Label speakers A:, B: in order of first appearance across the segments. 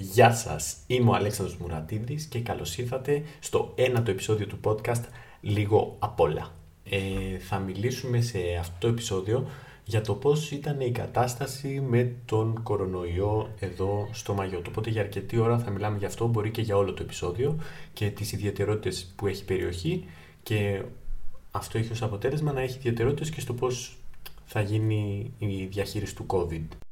A: Γεια σας, είμαι ο Αλέξανδρος Μουρατίδης και καλώς ήρθατε στο ένατο επεισόδιο του podcast «Λίγο απ' όλα». Ε, θα μιλήσουμε σε αυτό το επεισόδιο για το πώς ήταν η κατάσταση με τον κορονοϊό εδώ στο Μαγιότ. Οπότε για αρκετή ώρα θα μιλάμε για αυτό, μπορεί και για όλο το επεισόδιο και τις ιδιαιτερότητες που έχει η περιοχή και αυτό έχει ως αποτέλεσμα να έχει ιδιαιτερότητες και στο πώς θα γίνει η διαχείριση του COVID.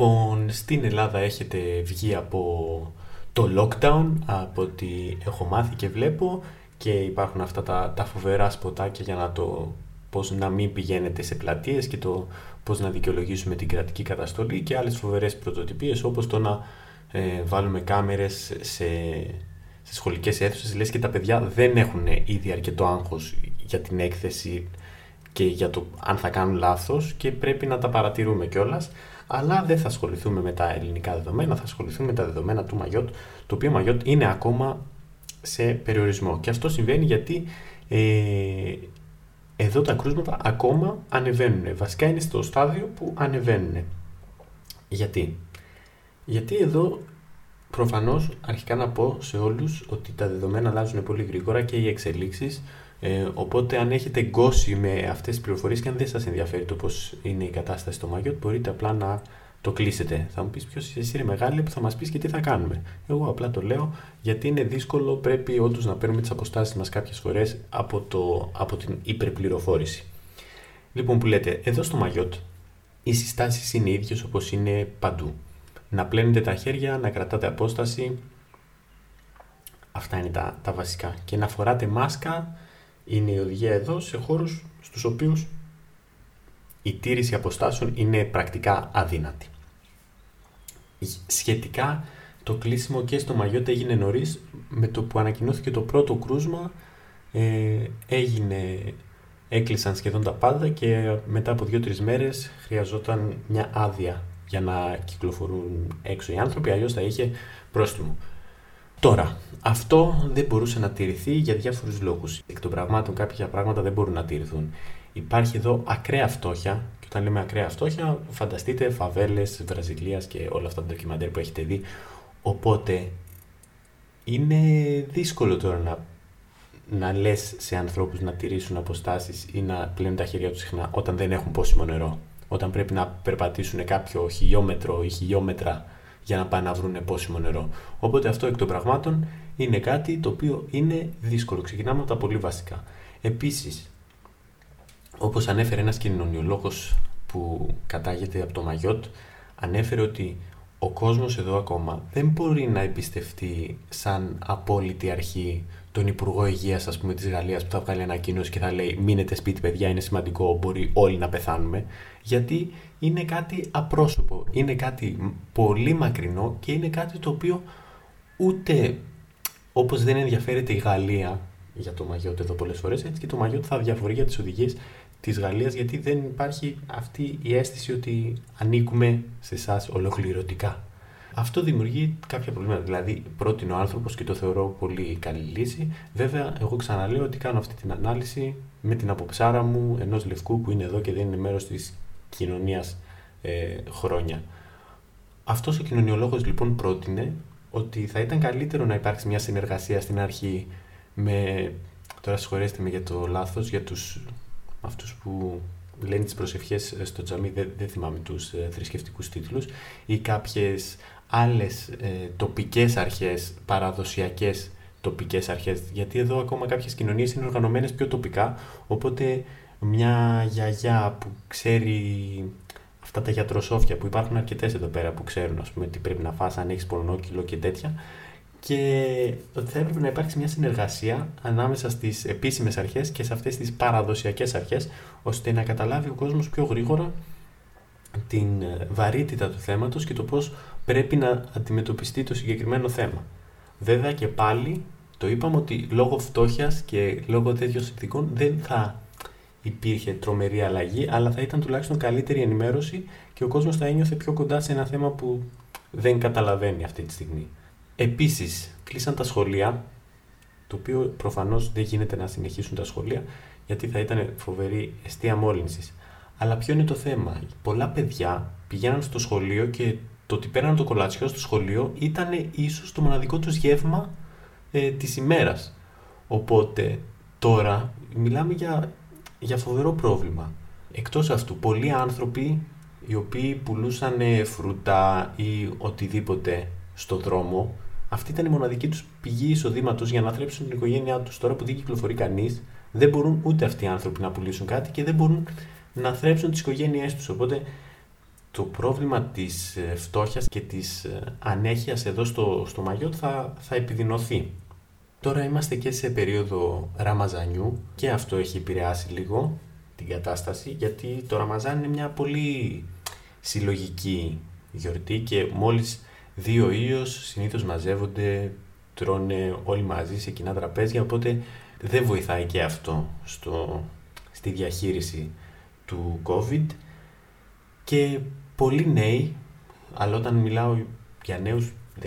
A: Λοιπόν, στην Ελλάδα έχετε βγει από το lockdown, από ό,τι έχω μάθει και βλέπω και υπάρχουν αυτά τα, τα φοβερά σποτάκια για να το πώς να μην πηγαίνετε σε πλατείες και το πώς να δικαιολογήσουμε την κρατική καταστολή και άλλες φοβερές πρωτοτυπίες όπως το να ε, βάλουμε κάμερες σε, σε σχολικές αίθουσες λες και τα παιδιά δεν έχουν ήδη αρκετό άγχος για την έκθεση και για το αν θα κάνουν λάθος και πρέπει να τα παρατηρούμε κιόλας. Αλλά δεν θα ασχοληθούμε με τα ελληνικά δεδομένα, θα ασχοληθούμε με τα δεδομένα του Μαγιότ, το οποίο Μαγιότ είναι ακόμα σε περιορισμό. Και αυτό συμβαίνει γιατί ε, εδώ τα κρούσματα ακόμα ανεβαίνουν. Βασικά είναι στο στάδιο που ανεβαίνουν. Γιατί; Γιατί εδώ προφανώς αρχικά να πω σε όλους ότι τα δεδομένα αλλάζουν πολύ γρήγορα και οι εξελίξεις ε, οπότε αν έχετε γκώσει με αυτές τις πληροφορίες και αν δεν σας ενδιαφέρει το πώς είναι η κατάσταση στο Μάγιοτ μπορείτε απλά να το κλείσετε. Θα μου πεις ποιος εσύ είναι μεγάλη που θα μας πεις και τι θα κάνουμε. Εγώ απλά το λέω γιατί είναι δύσκολο πρέπει όντως να παίρνουμε τις αποστάσεις μας κάποιες φορές από, το, από την υπερπληροφόρηση. Λοιπόν που λέτε, εδώ στο Μαγιότ οι συστάσεις είναι ίδιες όπως είναι παντού. Να πλένετε τα χέρια, να κρατάτε απόσταση, αυτά είναι τα, τα βασικά. Και να φοράτε μάσκα είναι η οδηγία εδώ σε χώρους στους οποίους η τήρηση αποστάσεων είναι πρακτικά αδύνατη. Σχετικά το κλείσιμο και στο Μαγιώτα έγινε νωρίς με το που ανακοινώθηκε το πρώτο κρούσμα ε, έγινε, έκλεισαν σχεδόν τα πάντα και μετά από δύο-τρεις μέρες χρειαζόταν μια άδεια για να κυκλοφορούν έξω οι άνθρωποι, αλλιώς θα είχε πρόστιμο. Τώρα, αυτό δεν μπορούσε να τηρηθεί για διάφορους λόγους. Εκ των πραγμάτων κάποια πράγματα δεν μπορούν να τηρηθούν. Υπάρχει εδώ ακραία φτώχεια και όταν λέμε ακραία φτώχεια φανταστείτε φαβέλες Βραζιλίας και όλα αυτά τα ντοκιμαντέρ που έχετε δει. Οπότε είναι δύσκολο τώρα να, να λες σε ανθρώπους να τηρήσουν αποστάσεις ή να πλένουν τα χέρια τους συχνά όταν δεν έχουν πόσιμο νερό. Όταν πρέπει να περπατήσουν κάποιο χιλιόμετρο ή χιλιόμετρα για να πάνε να βρουν πόσιμο νερό. Οπότε αυτό εκ των πραγμάτων είναι κάτι το οποίο είναι δύσκολο. Ξεκινάμε από τα πολύ βασικά. Επίσης, όπως ανέφερε ένας κοινωνιολόγος που κατάγεται από το Μαγιότ, ανέφερε ότι ο κόσμος εδώ ακόμα δεν μπορεί να εμπιστευτεί σαν απόλυτη αρχή τον Υπουργό Υγείας, ας πούμε, της Γαλλίας που θα βγάλει ανακοίνωση και θα λέει: Μείνετε σπίτι, παιδιά, είναι σημαντικό, μπορεί όλοι να πεθάνουμε. Γιατί είναι κάτι απρόσωπο, είναι κάτι πολύ μακρινό και είναι κάτι το οποίο ούτε όπως δεν ενδιαφέρεται η Γαλλία για το Μαγιότ εδώ πολλές φορές, έτσι και το Μαγιότ θα διαφορεί για τις οδηγίες της Γαλλίας γιατί δεν υπάρχει αυτή η αίσθηση ότι ανήκουμε σε εσάς ολοκληρωτικά. Αυτό δημιουργεί κάποια προβλήματα. Δηλαδή, πρότεινε ο άνθρωπος και το θεωρώ πολύ καλή λύση. Βέβαια, εγώ ξαναλέω ότι κάνω αυτή την ανάλυση με την αποψάρα μου ενός λευκού που είναι εδώ και δεν είναι μέρος της κοινωνίας ε, χρόνια. Αυτός ο κοινωνιολόγος λοιπόν πρότεινε ότι θα ήταν καλύτερο να υπάρξει μια συνεργασία στην αρχή με. Τώρα συγχωρέστε με για το λάθος, για τους αυτούς που λένε τις προσευχές στο τζαμί, δεν, δεν θυμάμαι τους ε, θρησκευτικούς τίτλους, ή κάποιες άλλες ε, τοπικές αρχές, παραδοσιακές τοπικές αρχές, γιατί εδώ ακόμα κάποιες κοινωνίες είναι οργανωμένες πιο τοπικά, οπότε μια γιαγιά που ξέρει αυτά τα γιατροσόφια που υπάρχουν αρκετές εδώ πέρα που ξέρουν ας πούμε, τι πρέπει να φας αν έχεις πορνόκυλο και τέτοια και ότι θα έπρεπε να υπάρξει μια συνεργασία ανάμεσα στις επίσημες αρχές και σε αυτές τις παραδοσιακές αρχές ώστε να καταλάβει ο κόσμος πιο γρήγορα την ε, βαρύτητα του θέματος και το πώς πρέπει να αντιμετωπιστεί το συγκεκριμένο θέμα. Βέβαια και πάλι το είπαμε ότι λόγω φτώχειας και λόγω τέτοιων συνθηκών δεν θα υπήρχε τρομερή αλλαγή, αλλά θα ήταν τουλάχιστον καλύτερη ενημέρωση και ο κόσμος θα ένιωθε πιο κοντά σε ένα θέμα που δεν καταλαβαίνει αυτή τη στιγμή. Επίσης, κλείσαν τα σχολεία, το οποίο προφανώς δεν γίνεται να συνεχίσουν τα σχολεία, γιατί θα ήταν φοβερή αιστεία μόλυνσης. Αλλά ποιο είναι το θέμα; Πολλά παιδιά πηγαίναν στο σχολείο και το ότι πέραν το κολατσιό στο σχολείο ήταν ίσως το μοναδικό τους γεύμα ε, της ημέρας. Οπότε τώρα μιλάμε για, για φοβερό πρόβλημα. Εκτός αυτού, πολλοί άνθρωποι οι οποίοι πουλούσαν φρούτα ή οτιδήποτε στο δρόμο, αυτή ήταν η μοναδική τους πηγή εισοδήματος για να θρέψουν την οικογένειά τους. Τώρα που δεν κυκλοφορεί κανείς, δεν μπορούν ούτε αυτοί οι άνθρωποι να πουλήσουν κάτι και δεν μπορούν να θρέψουν τις οικογένειές τους. Οπότε το πρόβλημα της ε, φτώχειας και της ε, ανέχειας εδώ στο, στο Μαγιότ θα, θα επιδεινωθεί. Τώρα είμαστε και σε περίοδο Ραμαζανιού και αυτό έχει επηρεάσει λίγο την κατάσταση γιατί το Ραμαζάν είναι μια πολύ συλλογική γιορτή και μόλις δύο ήλιος συνήθως μαζεύονται, τρώνε όλοι μαζί σε κοινά τραπέζια οπότε δεν βοηθάει και αυτό στο, στη διαχείριση του COVID. Και πολλοί νέοι, αλλά όταν μιλάω για νέους 14, 15,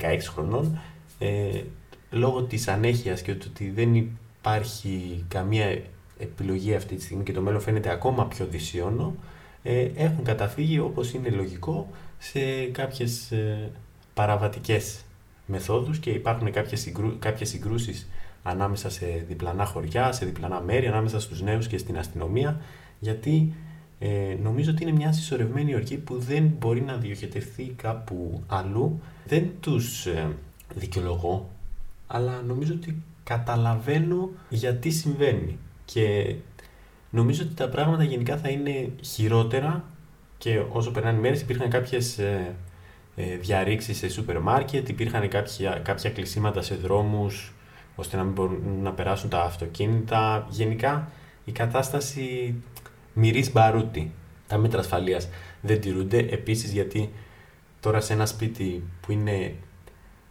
A: 16 χρονών, ε, λόγω της ανέχειας και ότι δεν υπάρχει καμία επιλογή αυτή τη στιγμή και το μέλλον φαίνεται ακόμα πιο δυσίωνο, ε, έχουν καταφύγει όπως είναι λογικό σε κάποιες ε, παραβατικές μεθόδους και υπάρχουν κάποιες, συγκρού, κάποιες συγκρούσεις ανάμεσα σε διπλανά χωριά, σε διπλανά μέρη, ανάμεσα στους νέους και στην αστυνομία, γιατί ε, νομίζω ότι είναι μια συσσωρευμένη οργή που δεν μπορεί να διοχετευτεί κάπου αλλού. Δεν τους ε, δικαιολογώ, αλλά νομίζω ότι καταλαβαίνω γιατί συμβαίνει. Και νομίζω ότι τα πράγματα γενικά θα είναι χειρότερα και όσο περνάνε οι μέρες υπήρχαν κάποιες ε, ε, διαρρήξεις σε σούπερ μάρκετ, υπήρχαν κάποια, κάποια κλεισίματα σε δρόμους ώστε να μην μπορούν να περάσουν τα αυτοκίνητα. Γενικά η κατάσταση μυρί μπαρούτι. Τα μέτρα ασφαλείας δεν τηρούνται. Επίσης, γιατί τώρα σε ένα σπίτι που είναι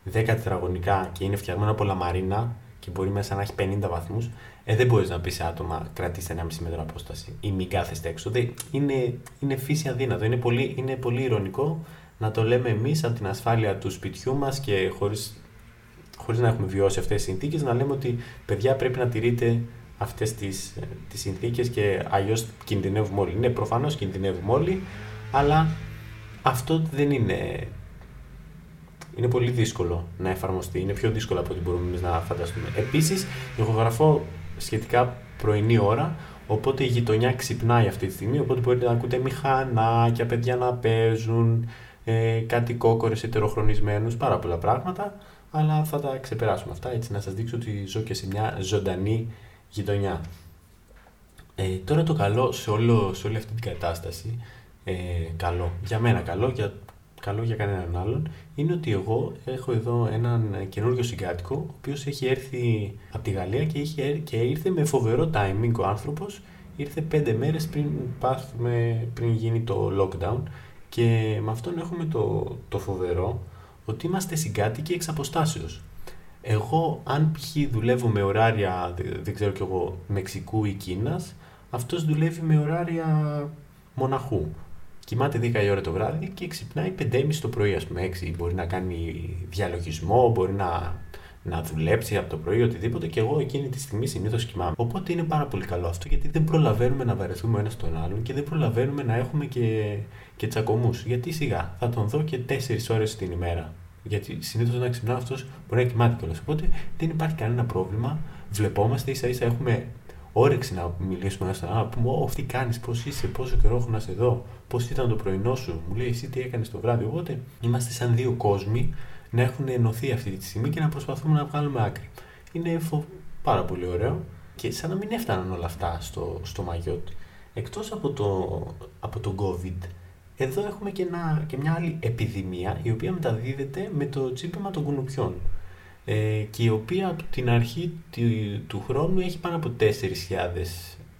A: 10 τετραγωνικά και είναι φτιαγμένο από λαμαρίνα και μπορεί μέσα να έχει 50 βαθμούς, ε, δεν μπορείς να πεις σε άτομα κρατήστε ένα μισή μέτρο απόσταση ή μην κάθεστε έξω. είναι, είναι φύση αδύνατο. Είναι πολύ, είναι πολύ ηρωνικό να το λέμε εμείς από την ασφάλεια του σπιτιού μας και χωρίς χωρίς να έχουμε βιώσει αυτές τις συνθήκες, να λέμε ότι παιδιά πρέπει να τηρείτε αυτές τις, τις συνθήκες και αλλιώς κινδυνεύουμε όλοι. Ναι, προφανώς κινδυνεύουμε όλοι, αλλά αυτό δεν είναι... Είναι πολύ δύσκολο να εφαρμοστεί. Είναι πιο δύσκολο από ό,τι μπορούμε να φανταστούμε. Επίσης, ηχογραφώ σχετικά πρωινή ώρα, οπότε η γειτονιά ξυπνάει αυτή τη στιγμή, οπότε μπορείτε να ακούτε μηχανάκια, παιδιά να παίζουν, ε, κάτι κόκορες ετεροχρονισμένους, πάρα πολλά πράγματα, αλλά θα τα ξεπεράσουμε αυτά, έτσι να σας δείξω ότι ζω και σε μια ζωντανή γειτονιά. Ε, τώρα το καλό σε, όλο, σε όλη αυτή την κατάσταση, ε, καλό, για μένα καλό, για, καλό για κανέναν άλλον, είναι ότι εγώ έχω εδώ έναν καινούριο συγκάτοικο, ο οποίος έχει έρθει από τη Γαλλία και, είχε, και ήρθε με φοβερό timing ο άνθρωπος, ήρθε πέντε μέρες πριν, πάθουμε, πριν γίνει το lockdown και με αυτόν έχουμε το, το φοβερό ότι είμαστε συγκάτοικοι εξ αποστάσεως. Εγώ, αν π.χ. δουλεύω με ωράρια, δεν ξέρω κι εγώ, Μεξικού ή Κίνας, αυτός δουλεύει με ωράρια μοναχού. Κοιμάται 10 η ώρα το βράδυ και ξυπνάει 5.30 το πρωί, ας πούμε, 6. Μπορεί να κάνει διαλογισμό, μπορεί να, να δουλέψει από το πρωί, οτιδήποτε, και εγώ εκείνη τη στιγμή συνήθως κοιμάμαι. Οπότε είναι πάρα πολύ καλό αυτό, γιατί δεν προλαβαίνουμε να βαρεθούμε ένας τον άλλον και δεν προλαβαίνουμε να έχουμε και, και τσακωμούς. Γιατί σιγά, θα τον δω και 4 ώρες την ημέρα. Γιατί συνήθως όταν ξυπνάω αυτός μπορεί να κοιμάται κιόλας. Οπότε δεν υπάρχει κανένα πρόβλημα. Βλεπόμαστε, ίσα ίσα έχουμε όρεξη να μιλήσουμε ένα στον άλλο. Να πούμε: Ω, τι κάνεις, πώς είσαι, πόσο καιρό έχω να σε δω, πώς ήταν το πρωινό σου. Μου λέει: Εσύ τι έκανες το βράδυ. Οπότε είμαστε σαν δύο κόσμοι να έχουν ενωθεί αυτή τη στιγμή και να προσπαθούμε να βγάλουμε άκρη. Είναι φο... πάρα πολύ ωραίο και σαν να μην έφταναν όλα αυτά στο, στο Μαγιότ. Εκτός από το, από το COVID, εδώ έχουμε και, ένα, και μια άλλη επιδημία η οποία μεταδίδεται με το τσίπημα των κουνουπιών ε, και η οποία από την αρχή του, χρόνου έχει πάνω από 4.000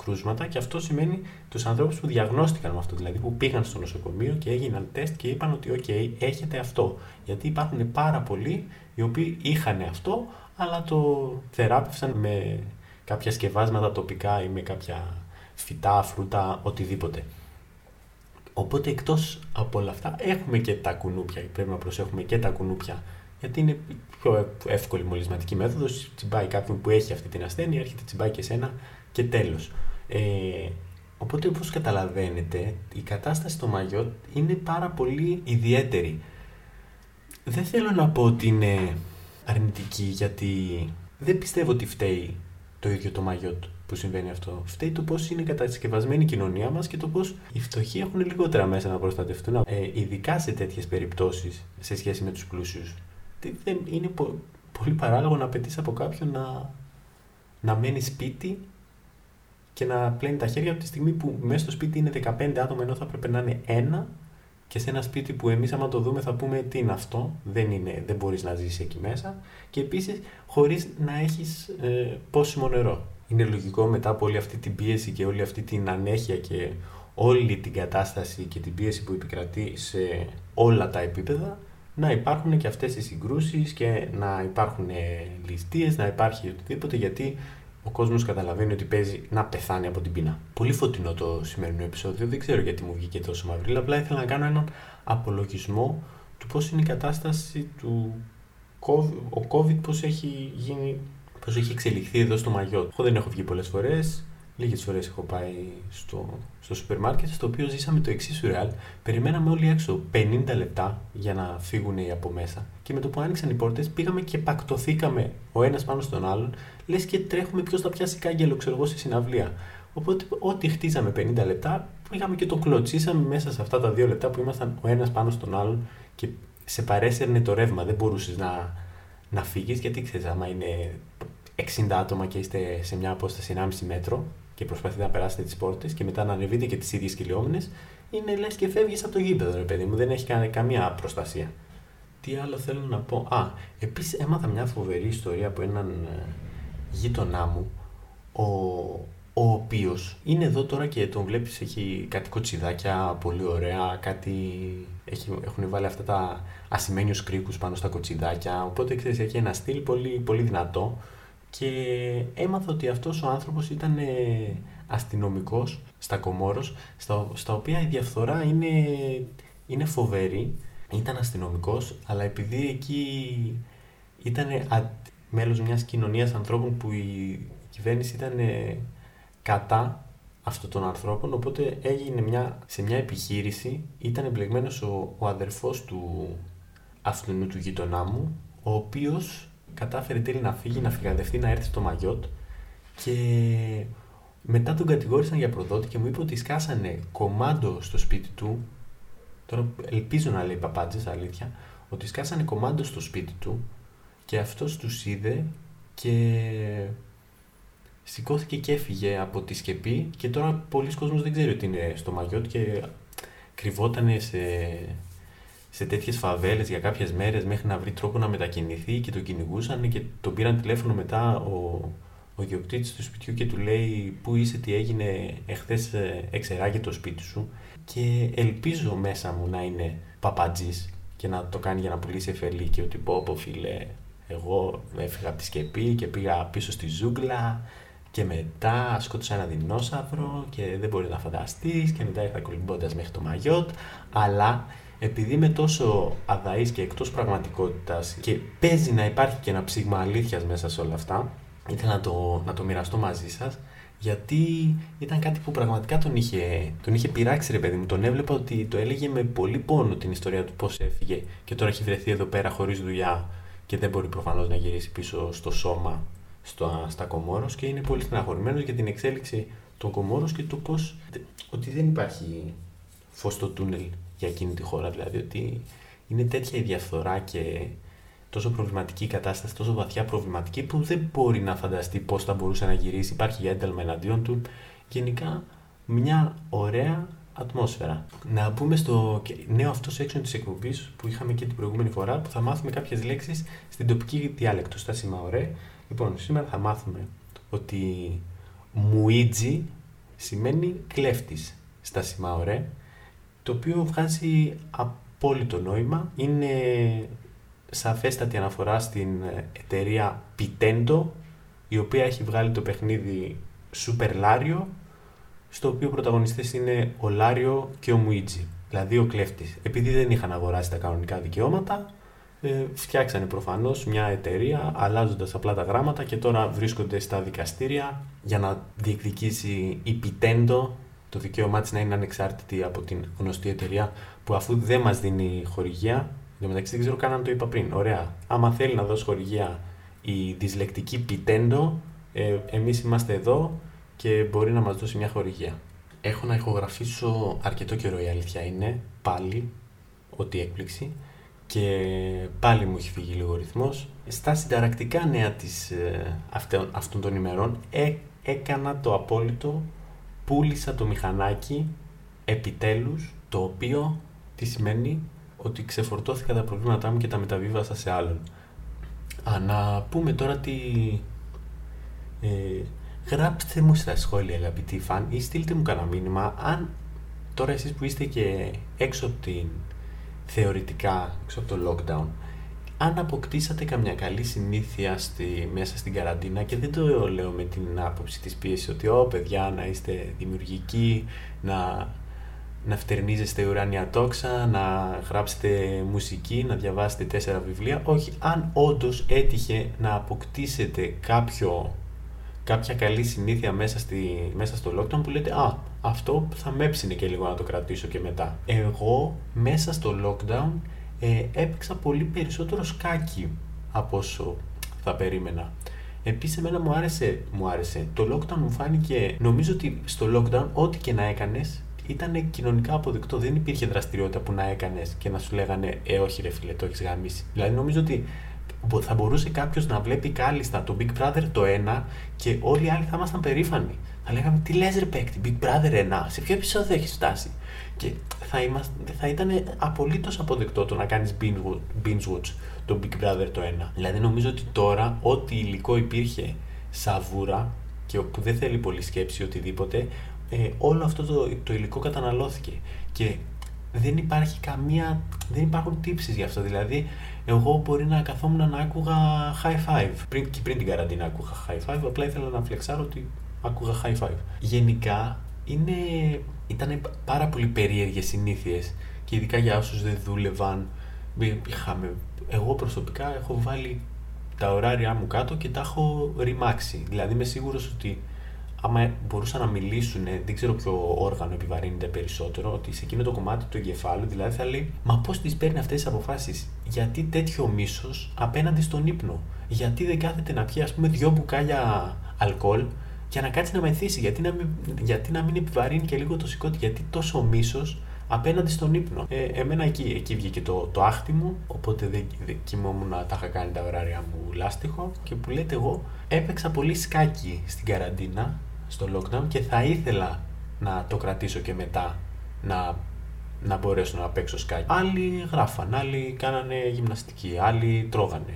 A: κρούσματα και αυτό σημαίνει τους ανθρώπους που διαγνώστηκαν με αυτό, δηλαδή που πήγαν στο νοσοκομείο και έγιναν τεστ και είπαν ότι ok, έχετε αυτό. Γιατί υπάρχουν πάρα πολλοί οι οποίοι είχαν αυτό, αλλά το θεράπευσαν με κάποια σκευάσματα τοπικά ή με κάποια φυτά, φρούτα, οτιδήποτε. Οπότε εκτός από όλα αυτά έχουμε και τα κουνούπια, πρέπει να προσέχουμε και τα κουνούπια Γιατί είναι πιο εύκολη μολυσματική μέθοδος. Τσιμπάει κάποιον που έχει αυτή την ασθένεια, έρχεται τσιμπάει και σένα και τέλος. Ε, οπότε, όπως καταλαβαίνετε, η κατάσταση στο Μαγιότ είναι πάρα πολύ ιδιαίτερη. Δεν θέλω να πω ότι είναι αρνητική, γιατί δεν πιστεύω ότι φταίει το ίδιο το Μαγιότ που συμβαίνει αυτό. Φταίει το πώς είναι κατασκευασμένη η κοινωνία μας και το πώς οι φτωχοί έχουν λιγότερα μέσα να προστατευτούν, ε, ειδικά σε τέτοιες περιπτώσεις σε σχέση με τους πλούσιους. Δεν είναι πο, πολύ παράλογο να απαιτείς από κάποιον να, να μένει σπίτι και να πλένει τα χέρια από τη στιγμή που μέσα στο σπίτι είναι 15 άτομα ενώ θα πρέπει να είναι ένα και σε ένα σπίτι που εμείς άμα το δούμε θα πούμε τι είναι αυτό, δεν, είναι, δεν μπορείς να ζήσεις εκεί μέσα και επίσης χωρίς να έχεις ε, πόσιμο νερό. Είναι λογικό μετά από όλη αυτή την πίεση και όλη αυτή την ανέχεια και όλη την κατάσταση και την πίεση που επικρατεί σε όλα τα επίπεδα να υπάρχουν και αυτές οι συγκρούσεις και να υπάρχουν ληστείες, να υπάρχει οτιδήποτε γιατί ο κόσμος καταλαβαίνει ότι παίζει να πεθάνει από την πείνα. Πολύ φωτεινό το σημερινό επεισόδιο, δεν ξέρω γιατί μου βγήκε τόσο μαύρη, απλά ήθελα να κάνω έναν απολογισμό του πώς είναι η κατάσταση του COVID, ο COVID πώς έχει γίνει πώς έχει εξελιχθεί εδώ στο Μαγιότ. Εγώ δεν έχω βγει πολλές φορές. Λίγες φορές έχω πάει στο, στο σούπερ μάρκετ, στο οποίο ζήσαμε το εξής σουρεάλ. Περιμέναμε όλοι έξω 50 λεπτά για να φύγουν οι από μέσα. Και με το που άνοιξαν οι πόρτες, πήγαμε και πακτοθήκαμε ο ένας πάνω στον άλλον, λες και τρέχουμε ποιος θα πιάσει κάγκελο, ξέρω εγώ, στη συναυλία. Οπότε, ό,τι χτίζαμε 50 λεπτά, πήγαμε και το κλωτσίσαμε μέσα σε αυτά τα δύο λεπτά που ήμασταν ο ένας πάνω στον άλλον και σε παρέσαιρνε το ρεύμα. Δεν μπορούσες να, να φύγεις, γιατί ξέρεις, άμα είναι 60 άτομα και είστε σε μια απόσταση 1,5 μέτρο και προσπαθείτε να περάσετε τις πόρτες και μετά να ανεβείτε και τις ίδιες κυλιόμενε, είναι λες και φεύγεις από το γήπεδο, ρε παιδί μου. Δεν έχει καμία προστασία. Τι άλλο θέλω να πω; Α, επίσης έμαθα μια φοβερή ιστορία από έναν ε, γείτονά μου, ο, ο οποίος είναι εδώ τώρα και τον βλέπεις, έχει κάτι κοτσιδάκια πολύ ωραία, κάτι. Έχει, έχουν βάλει αυτά τα ασημένιους κρίκους πάνω στα κοτσιδάκια. Οπότε ξέρεις, έχει ένα στυλ πολύ, πολύ δυνατό και έμαθα ότι αυτός ο άνθρωπος ήταν ε, αστυνομικός στα Κομόρος, στα, στα οποία η διαφθορά είναι, είναι φοβερή. Ήταν αστυνομικός, αλλά επειδή εκεί ήταν μέλος μιας κοινωνίας ανθρώπων που η κυβέρνηση ήταν κατά αυτών των ανθρώπων, οπότε έγινε μια, σε μια επιχείρηση, ήταν εμπλεγμένος ο, ο αδερφός του αυτού του γείτονά μου, ο οποίος κατάφερε τέλει να φύγει, να φυγαδευτεί, να έρθει στο Μαγιότ και μετά τον κατηγόρησαν για προδότη και μου είπε ότι σκάσανε κομμάντο στο σπίτι του. Τώρα ελπίζω να λέει παπάντζες, αλήθεια, ότι σκάσανε κομμάντο στο σπίτι του και αυτός τους είδε και σηκώθηκε και έφυγε από τη σκεπή και τώρα πολλοί κόσμος δεν ξέρει ότι είναι στο Μαγιότ και κρυβότανε σε σε τέτοιες φαβέλες για κάποιες μέρες μέχρι να βρει τρόπο να μετακινηθεί και τον κυνηγούσαν και τον πήραν τηλέφωνο μετά ο, ο διοκτήτη του σπιτιού και του λέει Πού είσαι, τι έγινε, εχθές ε, εξεράγει το σπίτι σου. Και ελπίζω μέσα μου να είναι παπατζής και να το κάνει για να πουλήσει εφελή και ότι πω, πω φίλε, εγώ έφυγα από τη σκεπή και πήγα πίσω στη ζούγκλα και μετά σκότωσα ένα δεινόσαυρο και δεν μπορεί να φανταστείς και μετά ήρθα κολυμπώντας μέχρι το Μαγιότ αλλά επειδή είμαι τόσο αδαής και εκτός πραγματικότητας και παίζει να υπάρχει και ένα ψήγμα αλήθειας μέσα σε όλα αυτά, ήθελα να το, να το μοιραστώ μαζί σας, γιατί ήταν κάτι που πραγματικά τον είχε, τον είχε πειράξει ρε παιδί μου. Τον έβλεπα ότι το έλεγε με πολύ πόνο την ιστορία του πώς έφυγε και τώρα έχει βρεθεί εδώ πέρα χωρίς δουλειά και δεν μπορεί προφανώς να γυρίσει πίσω στο σώμα στο, στα Κομόρος και είναι πολύ στεναχωρημένος για την εξέλιξη των Κομόρος και το πώς ότι δεν υπάρχει φως στο τούνελ για εκείνη τη χώρα. Δηλαδή ότι είναι τέτοια η διαφθορά και τόσο προβληματική η κατάσταση, τόσο βαθιά προβληματική που δεν μπορεί να φανταστεί πώς θα μπορούσε να γυρίσει. Υπάρχει για ένταλμα εναντίον του. Γενικά μια ωραία ατμόσφαιρα. Να πούμε στο νέο αυτό section της εκπομπής που είχαμε και την προηγούμενη φορά που θα μάθουμε κάποιες λέξεις στην τοπική διάλεκτος, στα Σιμαωρέ. Λοιπόν, σήμερα θα μάθουμε ότι μουίτζι σημαίνει κλέφτης στα Σιμαωρέ το οποίο βγάζει απόλυτο νόημα. Είναι σαφέστατη αναφορά στην εταιρεία Pitendo, η οποία έχει βγάλει το παιχνίδι Super Lario, στο οποίο πρωταγωνιστές είναι ο Λάριο και ο Μουίτζι, δηλαδή ο κλέφτης. Επειδή δεν είχαν αγοράσει τα κανονικά δικαιώματα, ε, φτιάξανε προφανώς μια εταιρεία αλλάζοντας απλά τα γράμματα και τώρα βρίσκονται στα δικαστήρια για να διεκδικήσει η Pitendo το δικαίωμά της να είναι ανεξάρτητη από την γνωστή εταιρεία που αφού δεν μας δίνει χορηγία, εν μεταξύ δεν ξέρω καν αν το είπα πριν, ωραία, άμα θέλει να δώσει χορηγία η δυσλεκτική Pitendo, ε, εμείς είμαστε εδώ και μπορεί να μας δώσει μια χορηγία. Έχω να ηχογραφήσω αρκετό καιρό η αλήθεια είναι, πάλι, ό,τι έκπληξη και πάλι μου έχει φύγει λίγο ρυθμός. Στα συνταρακτικά νέα της, ε, αυτών, αυτών των ημερών ε, έκανα το απόλυτο, πούλησα το μηχανάκι επιτέλους, το οποίο τι σημαίνει; Ότι ξεφορτώθηκα τα προβλήματά μου και τα μεταβίβασα σε άλλον. Α, να πούμε τώρα τι... Ε, γράψτε μου στα σχόλια αγαπητοί φαν ή στείλτε μου κανένα μήνυμα αν τώρα εσείς που είστε και έξω από την θεωρητικά έξω από το lockdown αν αποκτήσατε καμιά καλή συνήθεια στη, μέσα στην καραντίνα και δεν το λέω με την άποψη της πίεσης ότι «Ω παιδιά να είστε δημιουργικοί, να, να φτερνίζεστε ουράνια τόξα, να γράψετε μουσική, να διαβάσετε τέσσερα βιβλία». Όχι, αν όντως έτυχε να αποκτήσετε κάποιο, κάποια καλή συνήθεια μέσα, στη, μέσα στο lockdown που λέτε «Α, αυτό θα με έψινε και λίγο να το κρατήσω και μετά». Εγώ μέσα στο lockdown ε, έπαιξα πολύ περισσότερο σκάκι από όσο θα περίμενα. Επίσης εμένα μου άρεσε, μου άρεσε. Το lockdown μου φάνηκε, νομίζω ότι στο lockdown ό,τι και να έκανες ήταν κοινωνικά αποδεκτό. Δεν υπήρχε δραστηριότητα που να έκανες και να σου λέγανε Ε, όχι, ρε φίλε, το έχεις γαμίσει. Δηλαδή, νομίζω ότι θα μπορούσε κάποιος να βλέπει κάλλιστα το Big Brother το 1 και όλοι οι άλλοι θα ήμασταν περήφανοι. Θα λέγαμε Τι λες, ρε παίκτη, Big Brother 1, σε ποιο επεισόδιο έχεις φτάσει; Και θα, είμαστε, θα ήταν απολύτως αποδεκτό το να κάνεις binge watch το Big Brother το 1. Δηλαδή νομίζω ότι τώρα ό,τι υλικό υπήρχε σαβούρα και που δεν θέλει πολύ σκέψη οτιδήποτε, ε, όλο αυτό το, το υλικό καταναλώθηκε. Και δεν υπάρχει καμία, δεν υπάρχουν τύψεις γι' αυτό. Δηλαδή, εγώ μπορεί να καθόμουν να άκουγα high five. Πριν, και πριν την καραντίνα άκουγα high five, απλά ήθελα να φλεξάρω ότι άκουγα high five. Γενικά, είναι ήταν πάρα πολύ περίεργες συνήθειες και ειδικά για όσους δεν δούλευαν. Είχαμε, εγώ προσωπικά έχω βάλει τα ωράρια μου κάτω και τα έχω ρημάξει. Δηλαδή είμαι σίγουρος ότι άμα μπορούσαν να μιλήσουν, δεν ξέρω ποιο όργανο επιβαρύνεται περισσότερο, ότι σε εκείνο το κομμάτι του εγκεφάλου, δηλαδή θα λέει Μα πώς τις παίρνει αυτές τις αποφάσεις, Γιατί τέτοιο μίσος απέναντι στον ύπνο, Γιατί δεν κάθεται να πιει, ας πούμε, δυο μπουκάλια αλκοόλ για να κάτσει να μεθύσει; Γιατί να μην, γιατί να μην επιβαρύνει και λίγο το σηκώτη, γιατί τόσο μίσος απέναντι στον ύπνο; Ε, εμένα εκεί, εκεί βγήκε το, το άχτι μου, οπότε δεν, δεν κοιμόμουν να τα είχα κάνει τα ωράρια μου λάστιχο και που λέτε εγώ έπαιξα πολύ σκάκι στην καραντίνα, στο lockdown και θα ήθελα να το κρατήσω και μετά να, να μπορέσω να παίξω σκάκι. Άλλοι γράφαν, άλλοι κάνανε γυμναστική, άλλοι τρώγανε.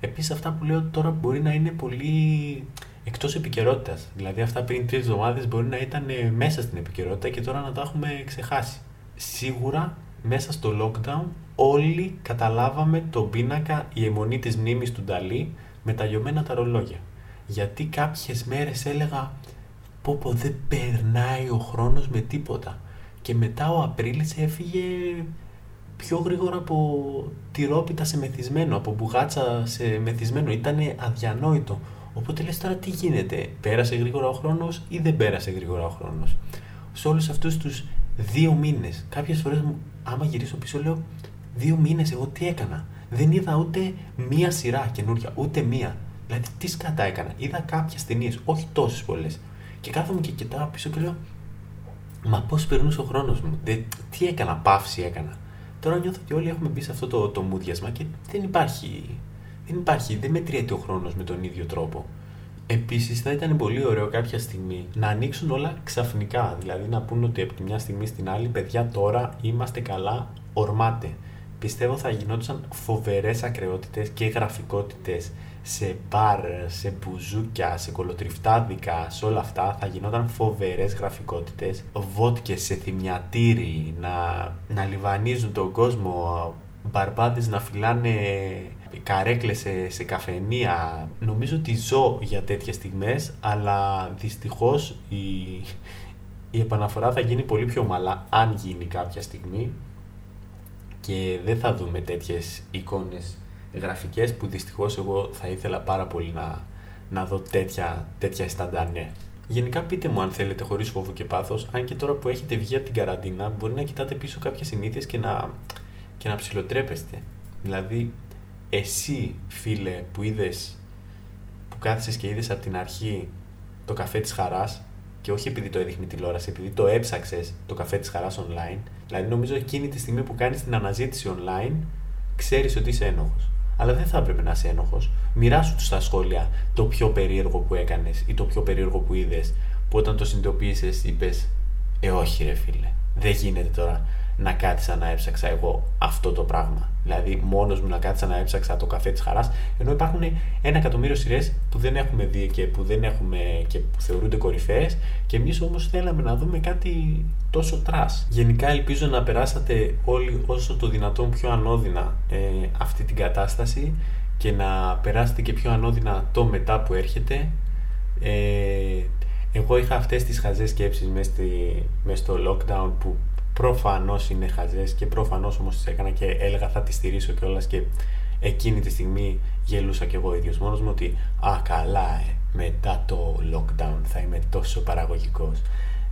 A: Επίσης αυτά που λέω τώρα μπορεί να είναι πολύ εκτός επικαιρότητας. Δηλαδή, αυτά πριν τρεις εβδομάδες μπορεί να ήταν μέσα στην επικαιρότητα και τώρα να τα έχουμε ξεχάσει. Σίγουρα μέσα στο lockdown όλοι καταλάβαμε τον πίνακα η αιμονή της μνήμης του Νταλή με τα λιωμένα τα ρολόγια. Γιατί κάποιες μέρες έλεγα πω πω δεν περνάει ο χρόνος με τίποτα. Και μετά ο Απρίλης έφυγε πιο γρήγορα από τυρόπιτα σε μεθυσμένο, από μπουγάτσα σε μεθυσμένο. Ήταν αδιανόητο. Οπότε λες τώρα τι γίνεται, πέρασε γρήγορα ο χρόνος ή δεν πέρασε γρήγορα ο χρόνος; Σε όλους αυτούς τους δύο μήνες, κάποιες φορές άμα γυρίσω πίσω λέω δύο μήνες εγώ τι έκανα; Δεν είδα ούτε μία σειρά καινούρια, ούτε μία. Δηλαδή τι σκατά έκανα; Είδα κάποιες ταινίες, όχι τόσες πολλές. Και κάθομαι και κοιτάω πίσω και λέω Μα πώς περνούσε ο χρόνος μου. τι έκανα, παύση έκανα. Τώρα νιώθω ότι όλοι έχουμε μπει σε αυτό το, το μούδιασμα και δεν υπάρχει δεν υπάρχει, δεν μετριέται ο χρόνος με τον ίδιο τρόπο. Επίσης, θα ήταν πολύ ωραίο κάποια στιγμή να ανοίξουν όλα ξαφνικά. Δηλαδή να πούνε ότι από τη μια στιγμή στην άλλη, παιδιά, τώρα είμαστε καλά, ορμάτε. Πιστεύω θα γινόντουσαν φοβερές ακρεότητες και γραφικότητες σε μπαρ, σε μπουζούκια, σε κολοτριφτάδικα, σε όλα αυτά θα γινόταν φοβερές γραφικότητες, βότκες σε θυμιατήρι, να, να λιβανίζουν τον κόσμο, μπαρμπάδες να φυλάνε καρέκλες σε, σε καφενεία. Νομίζω ότι ζω για τέτοιες στιγμές, αλλά δυστυχώς η, η επαναφορά θα γίνει πολύ πιο μαλά, αν γίνει κάποια στιγμή. Και δεν θα δούμε τέτοιες εικόνες γραφικές που δυστυχώς εγώ θα ήθελα πάρα πολύ να, να δω τέτοια, τέτοια ναι. Γενικά πείτε μου αν θέλετε χωρίς φόβο και πάθος, αν και τώρα που έχετε βγει από την καραντίνα μπορεί να κοιτάτε πίσω κάποιες συνήθειες και να, και να ψηλοτρέπεστε. Δηλαδή, εσύ φίλε που είδες, που κάθισες και είδες από την αρχή το καφέ της χαράς και όχι επειδή το έδειχνε τηλεόραση, επειδή το έψαξες το καφέ της χαράς online, δηλαδή νομίζω εκείνη τη στιγμή που κάνεις την αναζήτηση online, ξέρεις ότι είσαι ένοχος. Αλλά δεν θα έπρεπε να είσαι ένοχος. Μοιράσου τους στα σχόλια. Το πιο περίεργο που έκανες ή το πιο περίεργο που είδες, που όταν το συνειδητοποίησες είπες, Ε, όχι, ρε φίλε, δεν γίνεται τώρα να κάτσα να έψαξα εγώ αυτό το πράγμα. Δηλαδή, μόνος μου να κάτσα να έψαξα το καφέ της χαράς, ενώ υπάρχουν ένα εκατομμύριο σειρές που δεν έχουμε δει και που δεν έχουμε και που θεωρούνται κορυφαίες, και εμείς όμως θέλαμε να δούμε κάτι τόσο τρά. Γενικά, ελπίζω να περάσατε όλοι όσο το δυνατόν πιο ανώδυνα ε, αυτή την κατάσταση και να περάσετε και πιο ανώδυνα το μετά που έρχεται. Ε, εγώ είχα αυτές τις χαζές σκέψεις μέσα, μέσα στο lockdown που Προφανώς είναι χαζές και προφανώς όμως τις έκανα και έλεγα θα τις στηρίσω κιόλας και εκείνη τη στιγμή γελούσα κι εγώ ίδιος μόνος μου ότι Α, καλά, ε, μετά το lockdown θα είμαι τόσο παραγωγικός.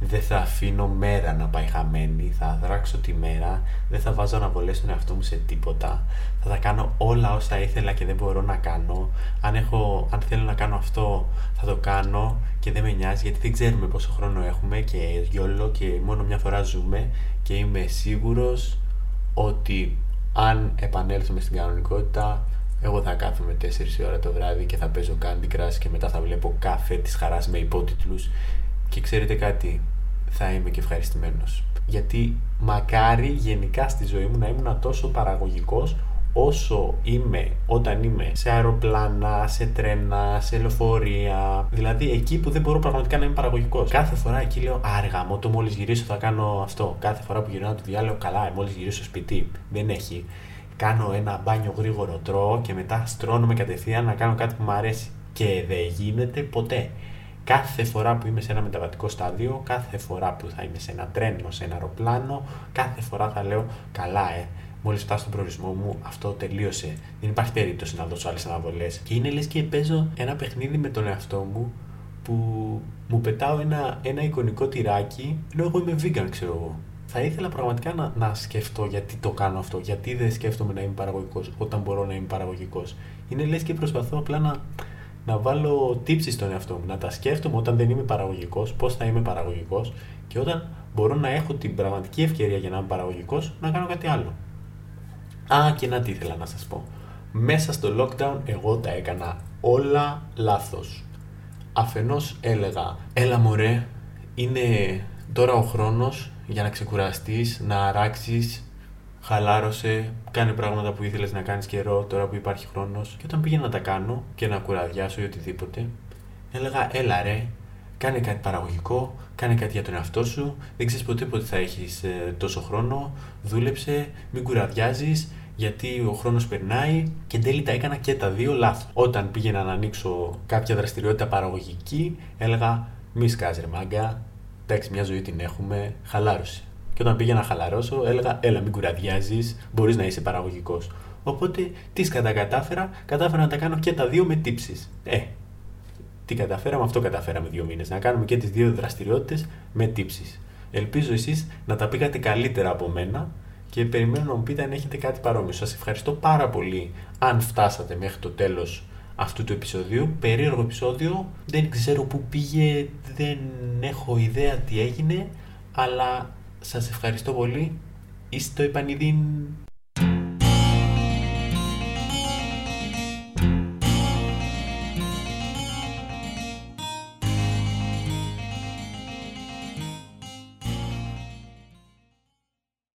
A: Δεν θα αφήνω μέρα να πάει χαμένη, θα δράξω τη μέρα, δεν θα βάζω αναβολές στον εαυτό μου σε τίποτα. Θα τα κάνω όλα όσα ήθελα και δεν μπορώ να κάνω. Αν, έχω, αν θέλω να κάνω αυτό, θα το κάνω και δεν με νοιάζει γιατί δεν ξέρουμε πόσο χρόνο έχουμε και γιόλο και μόνο μια φορά ζούμε και είμαι σίγουρος ότι αν επανέλθουμε στην κανονικότητα εγώ θα κάθομαι 4 ώρα το βράδυ και θα παίζω Candy Crush και μετά θα βλέπω καφέ της χαράς με υπότιτλους και ξέρετε κάτι, θα είμαι και ευχαριστημένος. Γιατί μακάρι γενικά στη ζωή μου να ήμουν τόσο παραγωγικός όσο είμαι όταν είμαι σε αεροπλάνα, σε τρένα, σε λεωφορεία. Δηλαδή εκεί που δεν μπορώ πραγματικά να είμαι παραγωγικός. Κάθε φορά εκεί λέω Άργα, μου το μόλις γυρίσω θα κάνω αυτό. Κάθε φορά που γυρνάω το διάλογο, καλά, μόλις γυρίσω στο σπίτι. Δεν έχει. Κάνω ένα μπάνιο γρήγορο, τρώω και μετά στρώνομαι κατευθείαν να κάνω κάτι που μου αρέσει. Και δεν γίνεται ποτέ. Κάθε φορά που είμαι σε ένα μεταβατικό στάδιο, κάθε φορά που θα είμαι σε ένα τρένο, σε ένα αεροπλάνο, κάθε φορά θα λέω καλά, ε, μόλις φτάσω στον προορισμό μου, αυτό τελείωσε. Δεν υπάρχει περίπτωση να δώσω άλλες αναβολές. Και είναι λες και παίζω ένα παιχνίδι με τον εαυτό μου που μου πετάω ένα, ένα εικονικό τυράκι, ενώ εγώ είμαι vegan, ξέρω εγώ. Θα ήθελα πραγματικά να, να σκεφτώ γιατί το κάνω αυτό, γιατί δεν σκέφτομαι να είμαι παραγωγικός όταν μπορώ να είμαι παραγωγικός. Είναι λες και προσπαθώ απλά να, να βάλω τύψει στον εαυτό μου, να τα σκέφτομαι όταν δεν είμαι παραγωγικός, πώς θα είμαι παραγωγικός και όταν μπορώ να έχω την πραγματική ευκαιρία για να είμαι παραγωγικός, να κάνω κάτι άλλο. Α, και να τι ήθελα να σας πω. Μέσα στο lockdown εγώ τα έκανα όλα λάθος. Αφενός έλεγα, έλα μωρέ, είναι τώρα ο χρόνος για να ξεκουραστείς, να αράξεις, χαλάρωσε, κάνε πράγματα που ήθελες να κάνεις καιρό τώρα που υπάρχει χρόνος. Και όταν πήγαινα να τα κάνω και να κουραδιάσω ή οτιδήποτε, έλεγα, έλα ρε, κάνε κάτι παραγωγικό, κάνε κάτι για τον εαυτό σου, δεν ξέρεις ποτέ πότε θα έχεις ε, τόσο χρόνο, δούλεψε, μην κουραδιάζεις, γιατί ο χρόνος περνάει και εν τέλει τα έκανα και τα δύο λάθος. Όταν πήγαινα να ανοίξω κάποια δραστηριότητα παραγωγική, έλεγα μη σκάζει ρε μάγκα, εντάξει μια ζωή την έχουμε, χαλάρωσε. Και όταν πήγαινα να χαλαρώσω, έλεγα έλα μην κουραδιάζεις, μπορείς να είσαι παραγωγικός. Οπότε τις κατακατάφερα, κατάφερα να τα κάνω και τα δύο με τύψεις. Ε, τι καταφέραμε, αυτό καταφέραμε δύο μήνες. Να κάνουμε και τις δύο δραστηριότητες με τύψεις. Ελπίζω εσείς να τα πήγατε καλύτερα από μένα και περιμένω να μου πείτε αν έχετε κάτι παρόμοιο. Σας ευχαριστώ πάρα πολύ αν φτάσατε μέχρι το τέλος αυτού του επεισοδίου. Περίεργο επεισόδιο, δεν ξέρω πού πήγε, δεν έχω ιδέα τι έγινε, αλλά σας ευχαριστώ πολύ. Είστε το